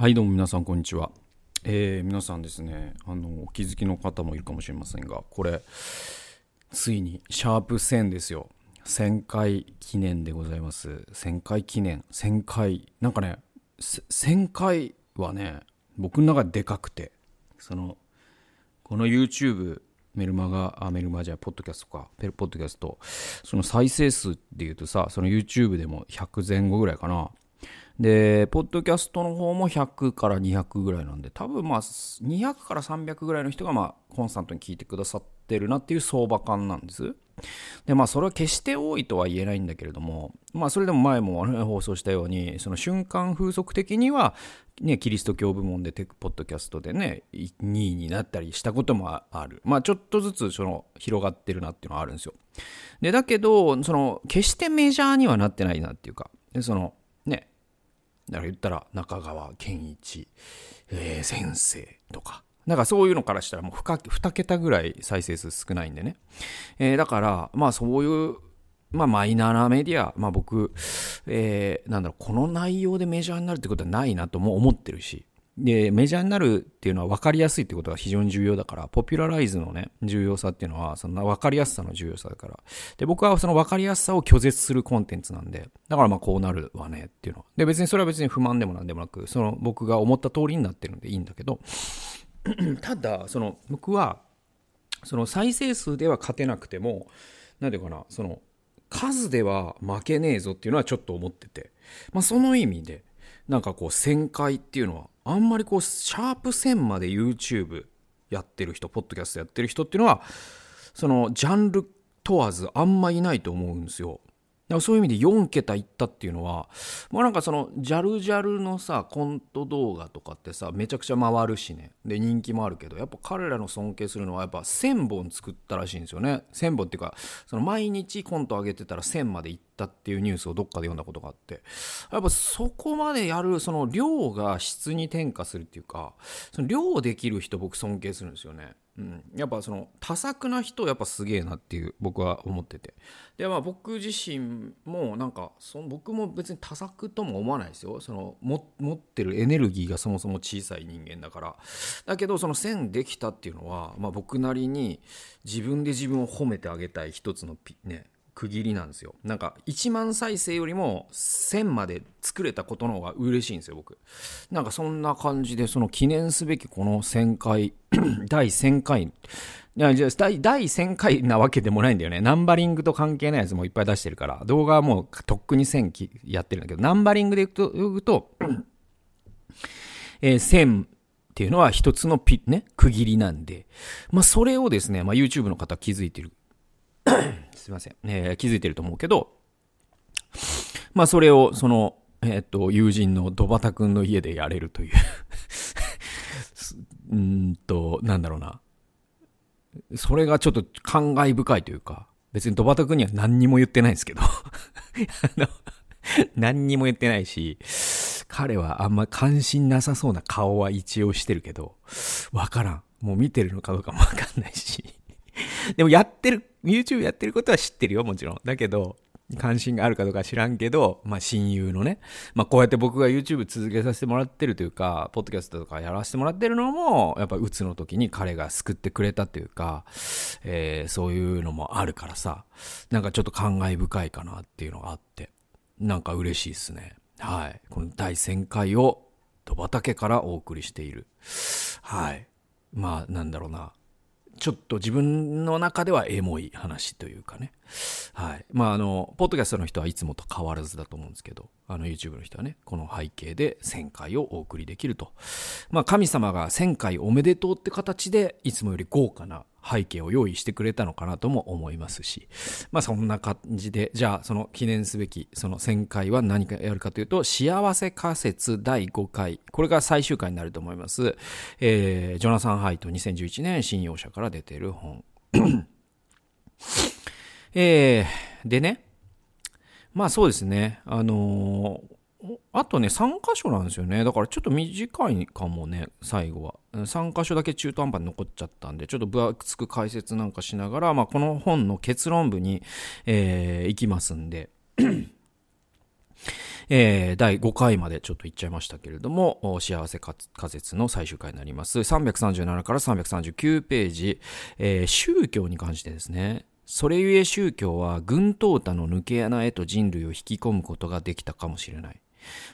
はいどうも皆さんこんにちは、えー、皆さんですね。あのお気づきの方もいるかもしれませんがこれついにシャープ1000ですよ。1000回記念でございます。1000回記念。1000回なんかね1000回はね僕の中ででかくてそのこの YouTube メルマガあメルマじゃポッドキャストか。ペルポッドキャスト。その再生数っていうとさその YouTube でも100前後ぐらいかな。で、ポッドキャストの方も100から200ぐらいなんで、多分まあ、200から300ぐらいの人がまあ、コンスタントに聞いてくださってるなっていう相場感なんです。で、まあ、それは決して多いとは言えないんだけれども、まあ、それでも前も放送したように、その瞬間風速的には、ね、キリスト教部門でテクポッドキャストでね、2位になったりしたこともある。まあ、ちょっとずつその広がってるなっていうのはあるんですよ。で、だけど、その、決してメジャーにはなってないなっていうか、で、その、だから言ったら中川健一、えー、先生とか。なんかそういうのからしたらもう 2, 2桁ぐらい再生数少ないんでね。えー、だから、まあそういう、まあマイナーなメディア、まあ僕、えー、なんだろう、この内容でメジャーになるってことはないなとも思ってるし、で、メジャーになるっていうのは分かりやすいってことが非常に重要だから、ポピュラライズのね、重要さっていうのは、そんな分かりやすさの重要さだから。で、僕はその分かりやすさを拒絶するコンテンツなんで、だからまあこうなるわねっていうのは。で、別にそれは別に不満でもなんでもなく、その僕が思った通りになってるんでいいんだけど、ただ、その僕は、その再生数では勝てなくても、なんていうかな、その数では負けねえぞっていうのはちょっと思ってて、まあその意味で、なんかこう旋回っていうのはあんまりこうシャープ1000まで YouTube やってる人ポッドキャストやってる人っていうのはそのジャンル問わずあんまいないと思うんですよ。だからそういう意味で4桁いったっていうのは、もうなんかその、ジャルジャルのさ、コント動画とかってさ、めちゃくちゃ回るしね。で、人気もあるけど、やっぱ彼らの尊敬するのは、やっぱ1000本作ったらしいんですよね。1000本っていうか、その毎日コント上げてたら1000までいったっていうニュースをどっかで読んだことがあって、やっぱそこまでやる、その量が質に転化するっていうか、その量できる人僕尊敬するんですよね。うん、やっぱその多作な人やっぱすげえなっていう僕は思ってて。でまあ僕自身もなんかその僕も別に多作とも思わないですよ。その持ってるエネルギーがそもそも小さい人間だから。だけどその線できたっていうのは、まあ、僕なりに自分で自分を褒めてあげたい一つのね区切りなんですよ。なんか1万再生よりも1000まで作れたことの方が嬉しいんですよ僕。なんかそんな感じでその記念すべきこの1000回第1000回。第1000回なわけでもないんだよね。ナンバリングと関係ないやつもいっぱい出してるから、動画はもうとっくに1000やってるんだけど、ナンバリングでいくと、言うとえー、1000っていうのは一つのピ、ね、区切りなんで、まあそれをですね、まあ YouTube の方気づいてる。すいません、えー、気づいてると思うけど、まあそれを、その、えっ、と、友人のドバタ君の家でやれるという うんと、なんだろうな。それがちょっと感慨深いというか、別にドバタ君には何にも言ってないんですけど 何にも言ってないし、彼はあんま関心なさそうな顔は一応してるけど、わからん。もう見てるのかどうかもわかんないし でもやってる、YouTube やってることは知ってるよ、もちろん。だけど、関心があるかどうか知らんけど、まあ親友のね、まあこうやって僕が YouTube 続けさせてもらってるというか、ポッドキャストとかやらせてもらってるのも、やっぱうつの時に彼が救ってくれたというか、えー、そういうのもあるからさ、なんかちょっと感慨深いかなっていうのがあって、なんか嬉しいですね。はい。この第1000回を、戸畑からお送りしている。はい。まあ、なんだろうな。ちょっと自分の中ではエモい話というかね。はい。まあ、あの、ポッドキャストの人はいつもと変わらずだと思うんですけど、あの、YouTube の人はね、この背景で1000回をお送りできると。まあ、神様が1000回おめでとうって形で、いつもより豪華な背景を用意してくれたのかなとも思いますし、まあそんな感じで、じゃあその記念すべきその1000回は何かやるかというと、幸せ仮説第5回。これが最終回になると思います。えー、ジョナサン・ハイト2011年信用者から出ている本。えー、でね、まあそうですね、あのーあとね、3箇所なんですよね。だからちょっと短いかもね、最後は。3箇所だけ中途半端に残っちゃったんで、ちょっと分厚く解説なんかしながら、まあ、この本の結論部に、えー、行きますんで。えー、第5回までちょっと言っちゃいましたけれども、幸せ仮説の最終回になります。337から339ページ、えー、宗教に関してですね、それゆえ宗教は軍闘多の抜け穴へと人類を引き込むことができたかもしれない。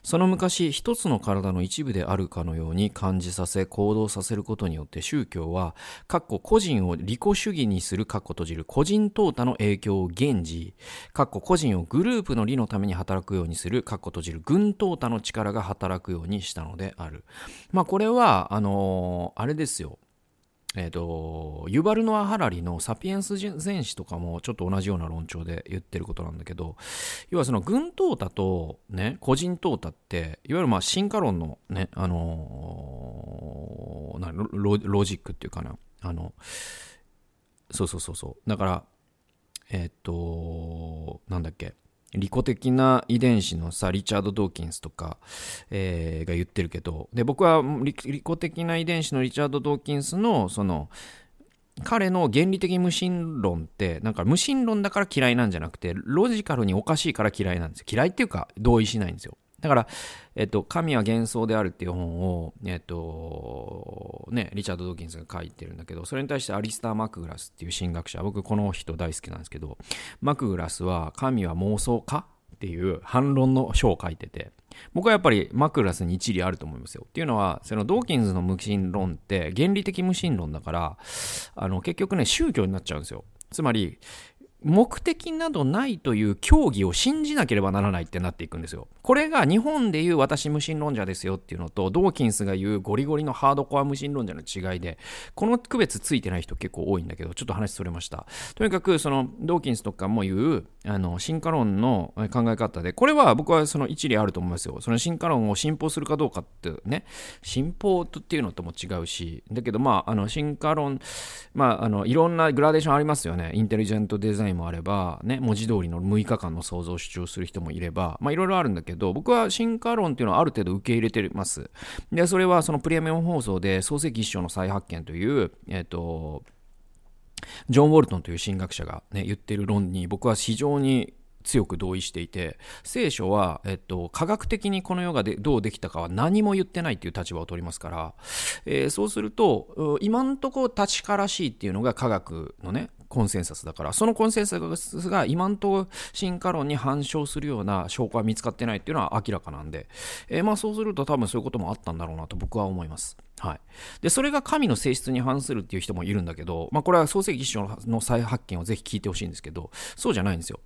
その昔一つの体の一部であるかのように感じさせ行動させることによって宗教は個人を利己主義にする閉じる個人淘汰の影響を減じ個人をグループの利のために働くようにする閉じる軍淘汰の力が働くようにしたのである。まあこれはあのー、あれですよ。えーと、ユバルノア・ハラリの「サピエンス全史」とかもちょっと同じような論調で言ってることなんだけど要はその軍淘汰と、ね、個人淘汰っていわゆるまあ進化論の、ねあのー、なロロジックっていうかな。あのそうそうそうそう。だからえっ、ー、となんだっけ。利己的な遺伝子のさ、リチャード・ドーキンスとか、えー、が言ってるけど、で、僕は利己的な遺伝子のリチャード・ドーキンスの、その、彼の原理的無心論って、なんか無心論だから嫌いなんじゃなくて、ロジカルにおかしいから嫌いなんですよ。嫌いっていうか、同意しないんですよ。だから、えっと、神は幻想であるっていう本を、えっと、ね、リチャード・ドーキンスが書いてるんだけど、それに対してアリスター・マクグラスっていう神学者、僕この人大好きなんですけど、マクグラスは神は妄想かっていう反論の書を書いてて、僕はやっぱりマクグラスに一理あると思いますよ。っていうのは、そのドーキンズの無神論って原理的無神論だから、あの、結局ね、宗教になっちゃうんですよ。つまり、目的などないという教義を信じなければならないってなっていくんですよ。これが日本でいう私無神論者ですよっていうのと、ドーキンスが言うゴリゴリのハードコア無神論者の違いで、この区別ついてない人結構多いんだけど、ちょっと話それました。とにかく、その、ドーキンスとかも言う、あの、進化論の考え方で、これは僕はその一理あると思いますよ。その進化論を信奉するかどうかってね、信奉っていうのとも違うし、だけどまあ、あの、進化論、まあ、あの、いろんなグラデーションありますよね。インテリジェントデザインもあれば、ね、文字通りの6日間の想像を主張する人もいれば、まあ、いろいろあるんだけど、僕は進化論っていうのはある程度受け入れてます。で、それはそのプレミアム放送で創世記一章の再発見という、えっ、ー、と、ジョン・ウォルトンという神学者が、ね、言ってる論に僕は非常に強く同意していて聖書は、えっと、科学的にこの世がでどうできたかは何も言ってないっていう立場を取りますから、えー、そうすると今んとこ立ちからしいっていうのが科学のねコンセンサスだから、そのコンセンサスが今んとこ進化論に反証するような証拠は見つかってないっていうのは明らかなんで、えー、まあそうすると多分そういうこともあったんだろうなと僕は思います。はい。で、それが神の性質に反するっていう人もいるんだけど、まあこれは創世記一章の再発見をぜひ聞いてほしいんですけど、そうじゃないんですよ。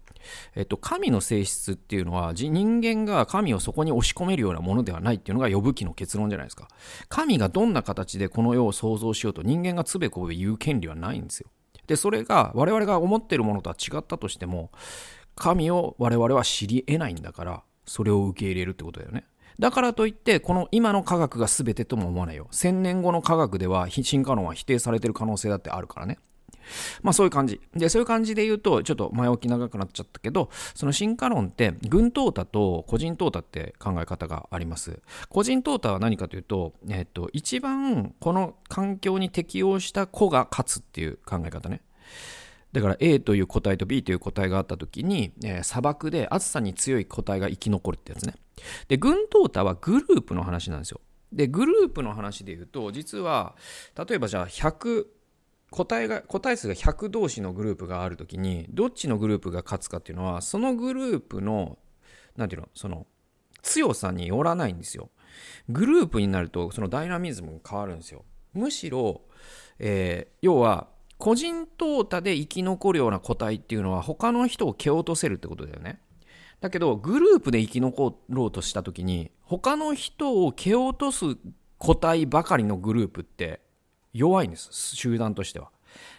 えっと、神の性質っていうのは人間が神をそこに押し込めるようなものではないっていうのが呼ぶ記の結論じゃないですか。神がどんな形でこの世を創造しようと人間がつべこべ言う権利はないんですよ。で、それが我々が思ってるものとは違ったとしても、神を我々は知り得ないんだから、それを受け入れるってことだよね。だからといって、この今の科学が全てとも思わないよ。1000年後の科学では進化論は否定されてる可能性だってあるからね。まあそういう感じ。で、そういう感じで言うと、ちょっと前置き長くなっちゃったけど、その進化論って、軍淘汰と個人淘汰って考え方があります。個人淘汰は何かというと、えっと、一番この環境に適応した子が勝つっていう考え方ね。だから A という個体と B という個体があった時に、えー、砂漠で暑さに強い個体が生き残るってやつね。で、軍淘汰はグループの話なんですよ。で、グループの話で言うと、実は、例えばじゃあ100、個体が個体数が100同士のグループがあるときにどっちのグループが勝つかっていうのはそのグループの何ていうのその強さによらないんですよグループになるとそのダイナミズムが変わるんですよむしろ、えー、要は個人淘汰で生き残るような個体っていうのは他の人を蹴落とせるってことだよね。だけどグループで生き残ろうとした時に他の人を蹴落とす個体ばかりのグループって弱いんです。集団としては。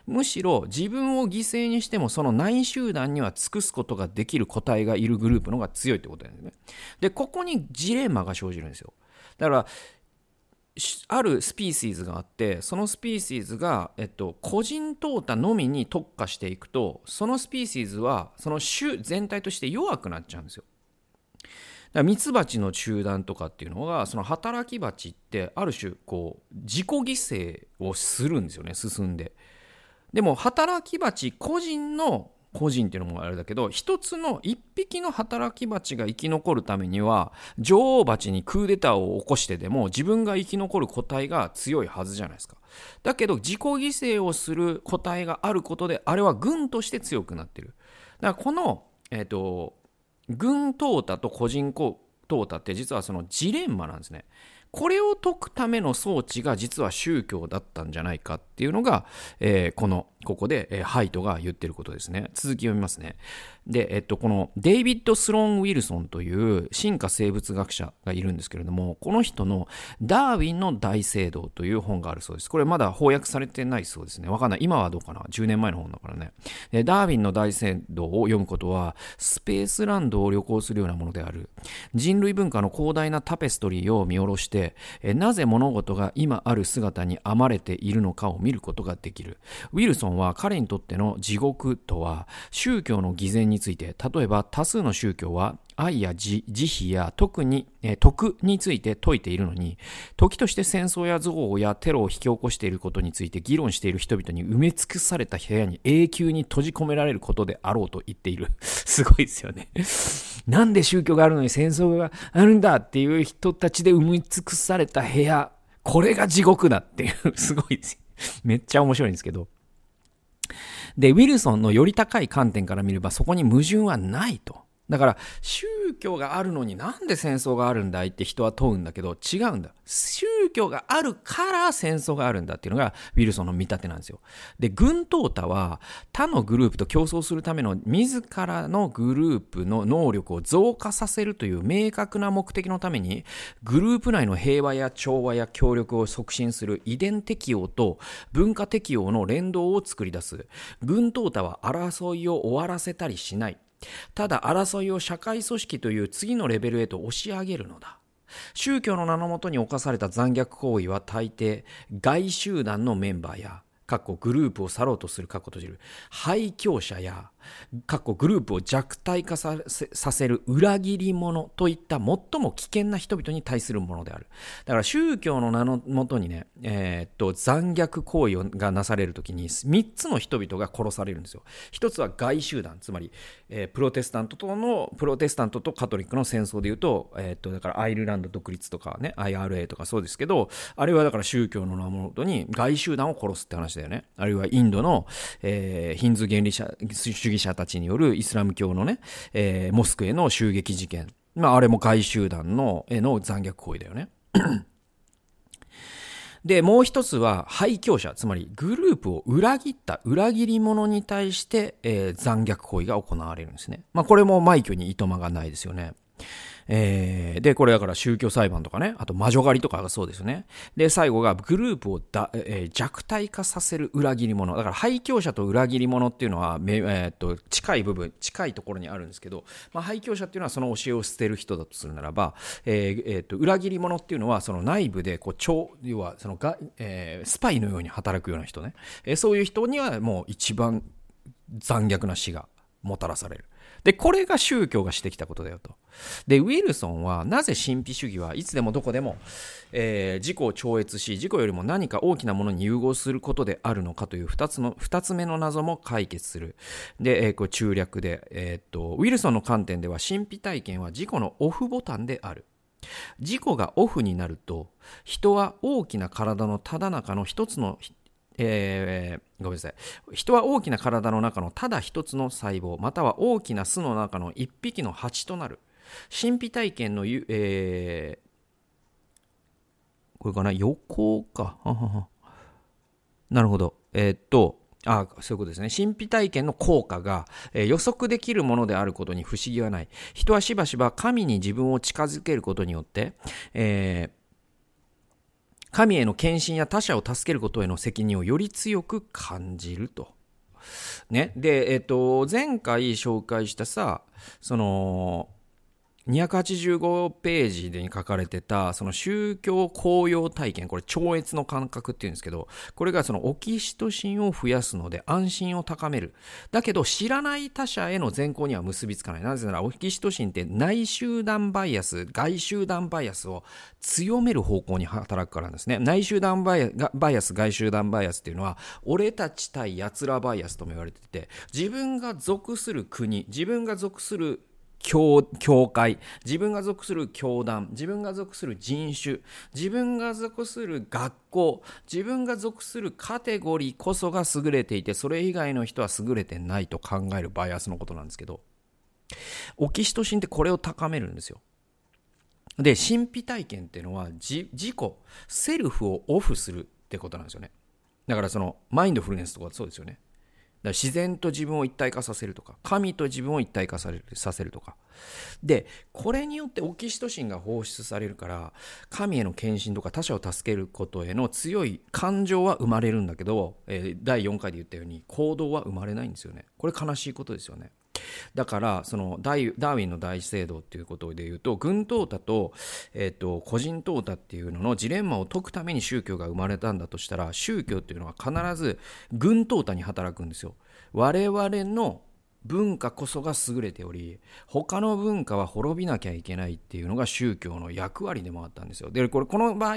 むしろ自分を犠牲にしてもその内集団には尽くすことができる個体がいるグループの方が強いってことなんですね。でここにジレンマが生じるんですよ。だからあるスピーシーズがあってそのスピーシーズが、えっと、個人淘汰のみに特化していくとそのスピーシーズはその種全体として弱くなっちゃうんですよ。だからミツバチの集団とかっていうのがその働き蜂ってある種こう自己犠牲をするんですよね進んで。でも働き蜂個人の個人っていうのもあれだけど一つの一匹の働き蜂が生き残るためには女王蜂にクーデターを起こしてでも自分が生き残る個体が強いはずじゃないですか。だけど自己犠牲をする個体があることであれは軍として強くなってる。だからこのえっ、ー、と軍淘汰と個人淘汰って実はそのジレンマなんですね。これを解くための装置が実は宗教だったんじゃないかっていうのが、えー、このここで、えー、ハイトが言ってることですね。続き読みますね。で、えっと、このデイビッド・スローン・ウィルソンという進化生物学者がいるんですけれども、この人のダーウィンの大聖堂という本があるそうです。これまだ翻訳されてないそうですね。わかんない。今はどうかな ?10 年前の本だからね。でダーウィンの大聖堂を読むことは、スペースランドを旅行するようなものである。人類文化の広大なタペストリーを見下ろして、なぜ物事が今ある姿に編まれているのかを見ることができる。ウィルソンは彼にとっての地獄とは、宗教の偽善について、例えば多数の宗教は愛や慈悲や特に、え徳について説いているのに、時として戦争や憎悪やテロを引き起こしていることについて議論している人々に埋め尽くされた部屋に永久に閉じ込められることであろうと言っている。すごいですよね。なんで宗教があるのに戦争があるんだっていう人たちで埋め尽くされた部屋。これが地獄だっていう、すごいです。めっちゃ面白いんですけど。で、ウィルソンのより高い観点から見ればそこに矛盾はないと。だから宗教があるのになんで戦争があるんだいって人は問うんだけど違うんだ。宗教があるから戦争があるんだっていうのがウィルソンの見立てなんですよ。で軍淘汰は他のグループと競争するための自らのグループの能力を増加させるという明確な目的のためにグループ内の平和や調和や協力を促進する遺伝適応と文化適応の連動を作り出す。軍淘汰は争いを終わらせたりしない。ただ争いを社会組織という次のレベルへと押し上げるのだ。宗教の名のもとに犯された残虐行為は大抵外集団のメンバーやグループを去ろうとする閉じる廃教者やグループを弱体化させる裏切り者といった最も危険な人々に対するものである。だから宗教の名のもとにね、えー、っと、残虐行為がなされるときに3つの人々が殺されるんですよ。1つは外集団、つまり、えー、プロテスタントとの、プロテスタントとカトリックの戦争でいうと、えー、っと、だからアイルランド独立とかね、IRA とかそうですけど、あれはだから宗教の名のもとに外集団を殺すって話だよね。あるいはインドの、え、ヒンズー原理者主義者たちによるイスラム教のね、えー、モスクへの襲撃事件。まあ、あれも外集団の、への残虐行為だよね。で、もう一つは、廃教者、つまりグループを裏切った裏切り者に対して、えー、残虐行為が行われるんですね。まあ、これも枚挙にいとまがないですよね。えー、で、これだから宗教裁判とかね、あと魔女狩りとかがそうですよね。で、最後がグループをだ、えー、弱体化させる裏切り者。だから廃教者と裏切り者っていうのは、えー、っと近い部分、近いところにあるんですけど、まあ、廃教者っていうのはその教えを捨てる人だとするならば、えーえー、っと裏切り者っていうのはその内部でこう超、要はそのが、えー、スパイのように働くような人ね。えー、そういう人にはもう一番残虐な死がもたらされる。で、これが宗教がしてきたことだよと。で、ウィルソンはなぜ神秘主義はいつでもどこでも、えー、自己を超越し、自己よりも何か大きなものに融合することであるのかという二つの、二つ目の謎も解決する。で、えー、これ中略で、えー、っと、ウィルソンの観点では神秘体験は自己のオフボタンである。自己がオフになると人は大きな体のただ中の一つのえー、ごめんなさい。人は大きな体の中のただ一つの細胞、または大きな巣の中の一匹の蜂となる。神秘体験の、えー、これかな？横か？なるほど。えー、っと、あそういうことですね。神秘体験の効果が、えー、予測できるものであることに不思議はない。人はしばしば神に自分を近づけることによって、えー神への献身や他者を助けることへの責任をより強く感じると。ね。で、えっ、と、前回紹介したさ、その、285ページに書かれてた、その宗教高揚体験、これ超越の感覚っていうんですけど、これがそのオキシトシンを増やすので安心を高める。だけど知らない他者への善行には結びつかない。なぜならオキシトシンって内集団バイアス、外集団バイアスを強める方向に働くからなんですね。内集団バイアス、外集団バイアスっていうのは、俺たち対奴らバイアスとも言われてて、自分が属する国、自分が属する教教会。自分が属する教団。自分が属する人種。自分が属する学校。自分が属するカテゴリーこそが優れていてそれ以外の人は優れてないと考えるバイアスのことなんですけど。オキシトシンってこれを高めるんですよ。で神秘体験っていうのは自己セルフをオフするってことなんですよね。だからそのマインドフルネスとかそうですよね。だ自然と自分を一体化させるとか神と自分を一体化されさせるとか。でこれによってオキシトシンが放出されるから神への献身とか他者を助けることへの強い感情は生まれるんだけど、えー、第4回で言ったように行動は生まれないんですよね。これ悲しいことですよね。だからそのダーウィンの大制度っていうことでいうと軍淘汰と,、えーと、個人淘汰っていうののジレンマを解くために宗教が生まれたんだとしたら宗教っていうのは必ず軍淘汰に働くんですよ。我々の文化こそが優れており他の文化は滅びなきゃいけないっていうのが宗教の役割でもあったんですよ。でこれこの場合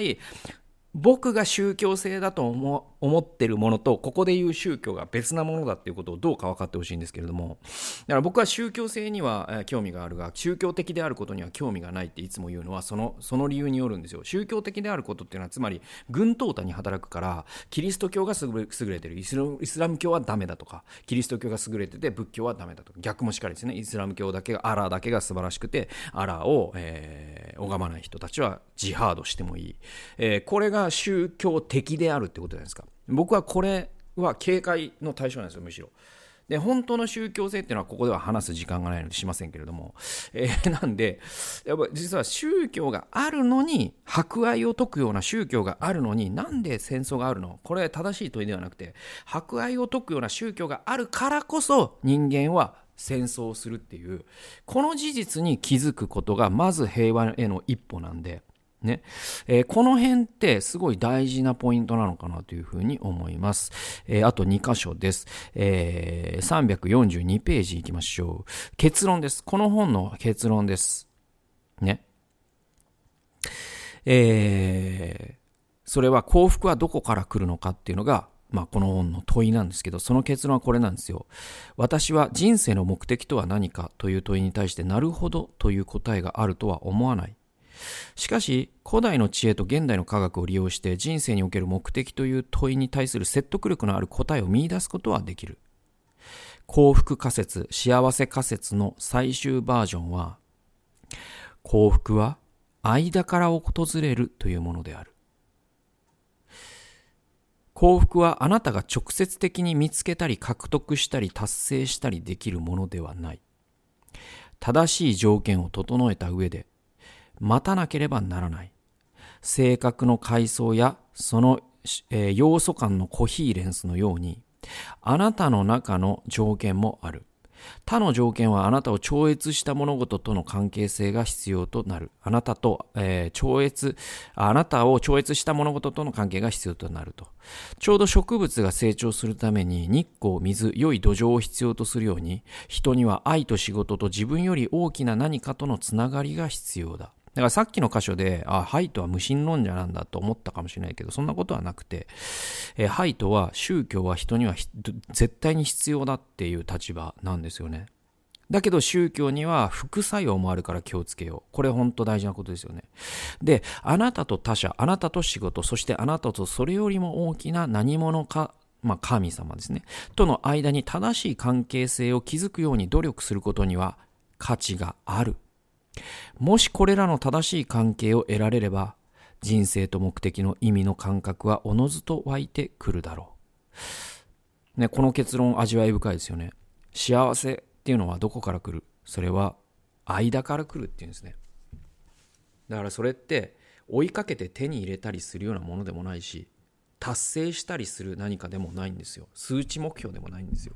僕が宗教性だと思思ってるものとここで言う宗教が別なものだっていうことをどうか分かってほしいんですけれどもだから僕は宗教性には興味があるが宗教的であることには興味がないっていつも言うのはそのその理由によるんですよ。宗教的であることっていうのはつまり軍淘汰に働くからキリスト教が優れてる。イスラム教はダメだとかキリスト教が優れてて仏教はダメだとか逆もしっかりですね。イスラム教だけがアラーだけが素晴らしくてアラーを、えー、拝まない人たちはジハードしてもいい、えー、これが宗教的であるってことじゃないですか。僕はこれは警戒の対象なんですよむしろ。で本当の宗教性っていうのはここでは話す時間がないのでしませんけれども、えー、なんでやっぱ実は宗教があるのに博愛を解くような宗教があるのになんで戦争があるの？これ正しい問いではなくて博愛を解くような宗教があるからこそ人間は戦争をするっていうこの事実に気づくことがまず平和への一歩なんでね。えー、この辺ってすごい大事なポイントなのかなというふうに思います。えー、あと2箇所です。えー、342ページ行きましょう。結論です。この本の結論です。ね。えー、それは幸福はどこから来るのかっていうのが、まあ、この本の問いなんですけど、その結論はこれなんですよ。私は人生の目的とは何かという問いに対して、なるほどという答えがあるとは思わない。しかし、古代の知恵と現代の科学を利用して人生における目的という問いに対する説得力のある答えを見出すことはできる。幸福仮説、幸せ仮説の最終バージョンは、幸福は間から訪れるというものである。幸福はあなたが直接的に見つけたり獲得したり達成したりできるものではない。正しい条件を整えた上で待たなければならない。性格の階層やその、えー、要素間のコヒーレンスのように、あなたの中の条件もある。他の条件はあなたを超越した物事との関係性が必要となる。あなたと、えー、超越、あなたを超越した物事との関係が必要となると。ちょうど植物が成長するために日光、水、良い土壌を必要とするように、人には愛と仕事と自分より大きな何かとのつながりが必要だ。だからさっきの箇所で、あ、ハイトは無神論者なんだと思ったかもしれないけど、そんなことはなくて、えハイトは宗教は人には絶対に必要だっていう立場なんですよね。だけど宗教には副作用もあるから気をつけよう。これ本当大事なことですよね。で、あなたと他者、あなたと仕事、そしてあなたとそれよりも大きな何者かまあ、神様ですね。との間に正しい関係性を築くように努力することには価値があるもしこれらの正しい関係を得られれば、人生と目的の意味の感覚はおのずと湧いてくるだろう。ね、この結論味わい深いですよね。幸せっていうのはどこから来る？それは間から来るっていうんですね。だからそれって追いかけて手に入れたりするようなものでもないし、達成したりする何かでもないんですよ。数値目標でもないんですよ。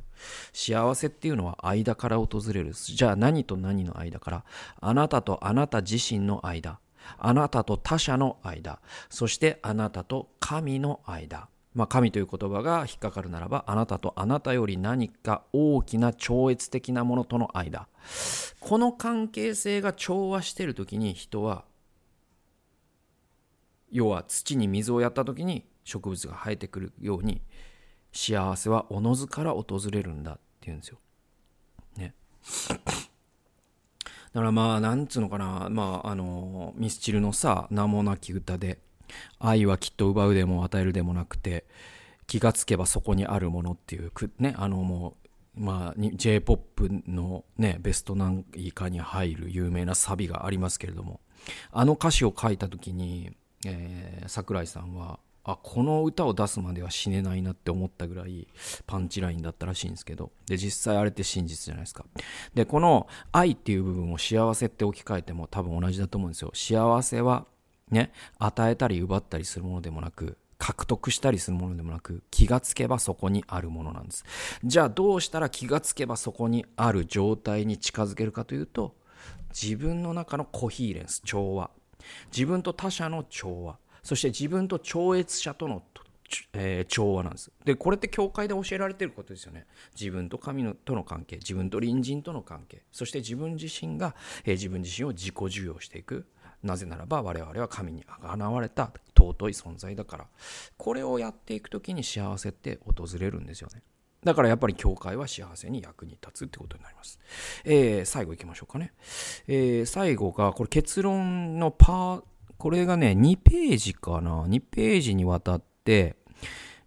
幸せっていうのは間から訪れる。じゃあ何と何の間から？あなたとあなた自身の間。あなたと他者の間。そしてあなたと神の間。まあ、神という言葉が引っかかるならばあなたとあなたより何か大きな超越的なものとの間。この関係性が調和している時に人は要は土に水をやった時に植物が生えてくるように幸せはおのずから訪れるんだっていうんですよ。ね。だからまあなんつうのかなまああのミスチルのさ名もなき歌で愛はきっと奪うでも与えるでもなくて気がつけばそこにあるものっていうねあのもうまあ J−POP のねベスト何位かに入る有名なサビがありますけれどもあの歌詞を書いた時に、えー、桜井さんはあこの歌を出すまでは死ねないなって思ったぐらいパンチラインだったらしいんですけどで実際あれって真実じゃないですかでこの愛っていう部分を幸せって置き換えても多分同じだと思うんですよ幸せはね、与えたり奪ったりするものでもなく、獲得したりするものでもなく、気がつけばそこにあるものなんです。じゃあどうしたら気がつけばそこにある状態に近づけるかというと、自分の中のコヒーレンス、調和。自分と他者の調和。そして自分と超越者とのえー、調和なんです。で、これって教会で教えられてることですよね。自分と神のとの関係、自分と隣人との関係、そして自分自身が、えー、自分自身を自己授与していく。なぜならば我々は神にあがわれた尊い存在だからこれをやっていく時に幸せって訪れるんですよねだからやっぱり教会は幸せに役に立つってことになります。えー、最後いきましょうかね。えー、最後が、これ結論のパー、これがね、2ページかな。2ページにわたって、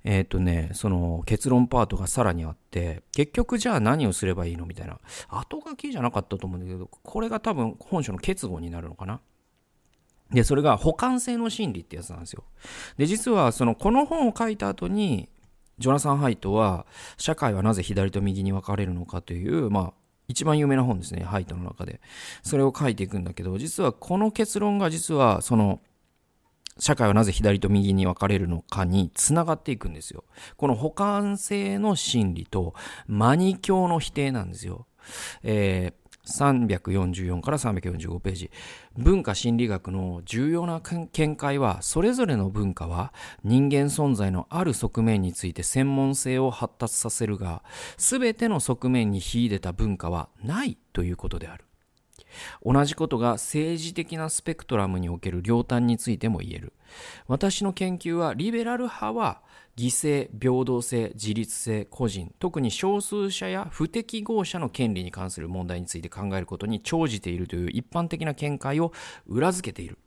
えっ、ー、とね、その結論パートがさらにあって、結局じゃあ何をすればいいのみたいな。後書きじゃなかったと思うんだけど、これが多分本書の結合になるのかな。で、それが補完性の心理ってやつなんですよ。で、実はそのこの本を書いた後に、ジョナサン・ハイトは、社会はなぜ左と右に分かれるのかという、まあ、一番有名な本ですね、ハイトの中で。それを書いていくんだけど、実はこの結論が実は、その、社会はなぜ左と右に分かれるのかにつながっていくんですよ。この補完性の心理とマニ教の否定なんですよ。えー、344から345ページ文化心理学の重要な見解はそれぞれの文化は人間存在のある側面について専門性を発達させるが全ての側面に秀でた文化はないということである。同じことが政治的なスペクトラムにおける両端についても言える私の研究はリベラル派は犠牲、平等性、自立性、個人、特に少数者や不適合者の権利に関する問題について考えることに長じているという一般的な見解を裏付けている。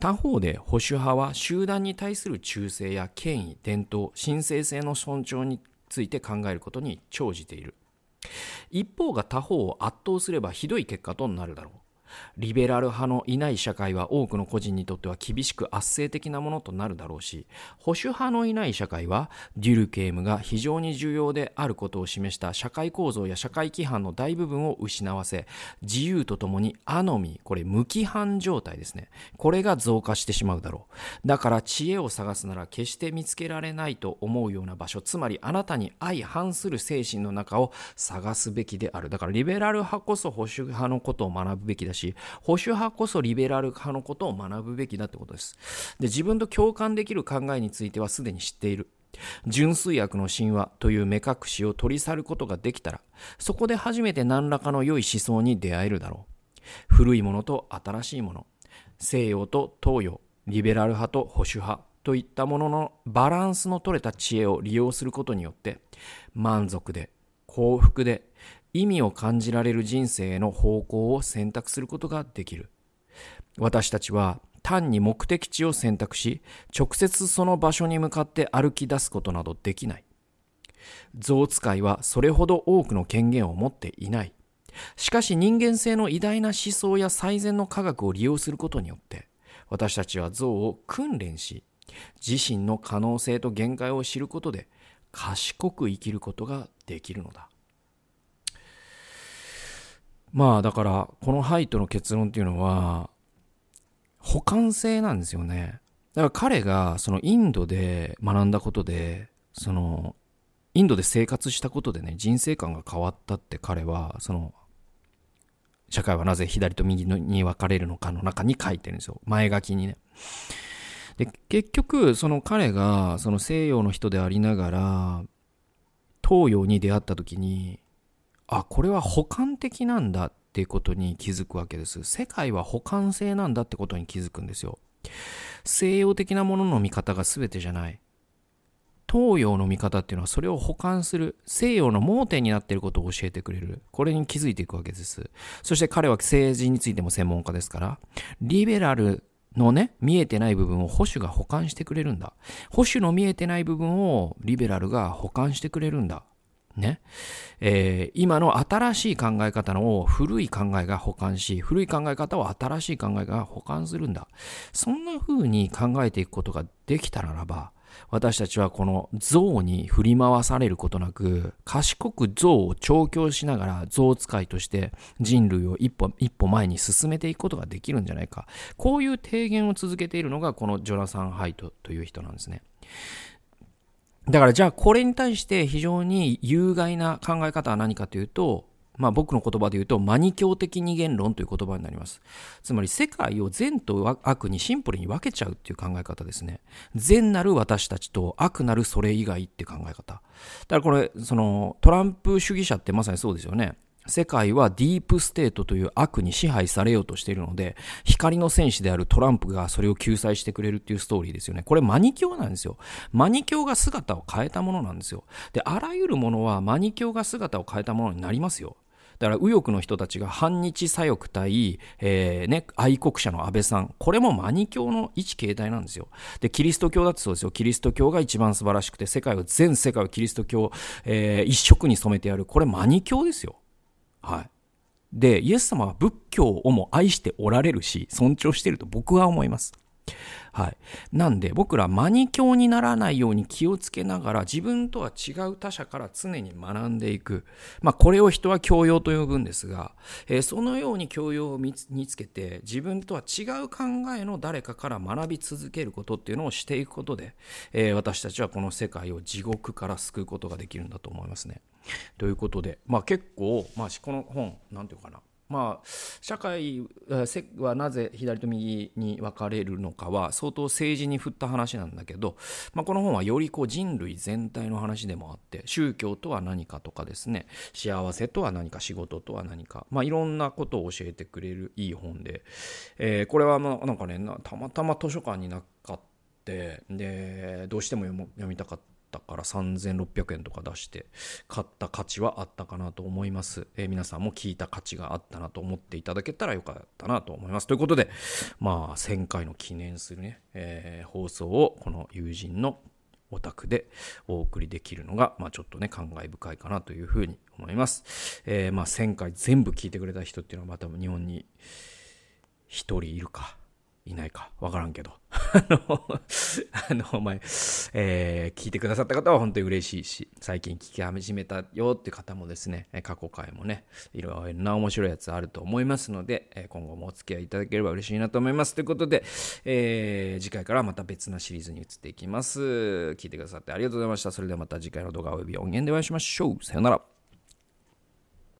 他方で保守派は集団に対する忠誠や権威、伝統、神聖性の尊重について考えることに長じている。一方が他方を圧倒すればひどい結果となるだろう。リベラル派のいない社会は多くの個人にとっては厳しく圧政的なものとなるだろうし、保守派のいない社会はデュルケームが非常に重要であることを示した社会構造や社会規範の大部分を失わせ、自由とともにアノミー、これ無規範状態ですね。これが増加してしまうだろう。だから知恵を探すなら決して見つけられないと思うような場所、つまりあなたに相反する精神の中を探すべきである。だからリベラル派こそ保守派のことを学ぶべきだし、し、保守派こそリベラル派のことを学ぶべきだってことです。で、自分と共感できる考えについてはすでに知っている。純粋悪の神話という目隠しを取り去ることができたら、そこで初めて何らかの良い思想に出会えるだろう。古いものと新しいもの、西洋と東洋、リベラル派と保守派といったもののバランスの取れた知恵を利用することによって、満足で幸福で意味を感じられる人生への方向を選択することができる。私たちは単に目的地を選択し、直接その場所に向かって歩き出すことなどできない。象使いはそれほど多くの権限を持っていない。しかし人間性の偉大な思想や最善の科学を利用することによって、私たちは象を訓練し、自身の可能性と限界を知ることで、賢く生きることができるのだ。まあだからこのハイトの結論っていうのは補完性なんですよね。だから彼がそのインドで学んだことでそのインドで生活したことでね人生観が変わったって彼はその社会はなぜ左と右に分かれるのかの中に書いてるんですよ前書きにねで結局その彼がその西洋の人でありながら東洋に出会った時にあこれは補完的なんだっていうことに気づくわけです。世界は補完性なんだってことに気づくんですよ。西洋的なものの見方が全てじゃない。東洋の見方っていうのはそれを補完する西洋の盲点になっていることを教えてくれる。これに気づいていくわけです。そして彼は政治についても専門家ですからリベラルのね、見えてない部分を保守が補完してくれるんだ。保守の見えてない部分をリベラルが補完してくれるんだ。ね。えー、今の新しい考え方の古い考えが補完し、古い考え方を新しい考えが補完するんだ。そんな風に考えていくことができたならば、私たちはこの像に振り回されることなく、賢く像を調教しながら像使いとして人類を一歩一歩前に進めていくことができるんじゃないか。こういう提言を続けているのがこのジョナサン・ハイトという人なんですね。だからじゃあこれに対して非常に有害な考え方は何かというと、まあ僕の言葉で言うと、マニ教的二元論という言葉になります。つまり世界を善と悪にシンプルに分けちゃうっていう考え方ですね。善なる私たちと悪なるそれ以外っていう考え方。だからこれ、そのトランプ主義者ってまさにそうですよね。世界はディープステートという悪に支配されようとしているので、光の戦士であるトランプがそれを救済してくれるっていうストーリーですよね。これマニ教なんですよ。マニ教が姿を変えたものなんですよ。で、あらゆるものはマニ教が姿を変えたものになりますよ。だから右翼の人たちが反日左翼対、えー、ね、愛国者の安倍さん。これもマニ教の一形態なんですよ。で、キリスト教だってそうですよ。キリスト教が一番素晴らしくて、世界を、全世界をキリスト教、えー、一色に染めてやる。これマニ教ですよ。はい。で、イエス様は仏教をも愛しておられるし、尊重していると僕は思います。はい。なんで僕らマニ教にならないように気をつけながら自分とは違う他者から常に学んでいく。まあこれを人は教養と呼ぶんですが、えー、そのように教養を身につけて自分とは違う考えの誰かから学び続けることっていうのをしていくことで、えー、私たちはこの世界を地獄から救うことができるんだと思いますね。ということで、まあ結構、まあこの本、なんていうかな。まあ、社会はなぜ左と右に分かれるのかは相当政治に振った話なんだけど、まあ、この本はよりこう人類全体の話でもあって宗教とは何かとかですね幸せとは何か仕事とは何か、まあ、いろんなことを教えてくれるいい本で、えー、これはまあなんかねたまたま図書館になかってでどうしても読みたかった。ったから3600円とか出して買った価値はあったかなと思います、えー、皆さんも聞いた価値があったなと思っていただけたらよかったなと思います。ということでまあ1000回の記念するね、えー、放送をこの友人のお宅でお送りできるのが、まあ、ちょっとね、感慨深いかなというふうに思います。えー、まあ、1000回全部聞いてくれた人っていうのは、また日本に1人いるか、いないか、わからんけど。あの、あの、お前、えー、聞いてくださった方は本当に嬉しいし、最近聞き始めたよって方もですね、過去回もね、いろいろな面白いやつあると思いますので、今後もお付き合いいただければ嬉しいなと思います。ということで、えー、次回からまた別なシリーズに移っていきます。聞いてくださってありがとうございました。それではまた次回の動画及び音源でお会いしましょう。さよなら。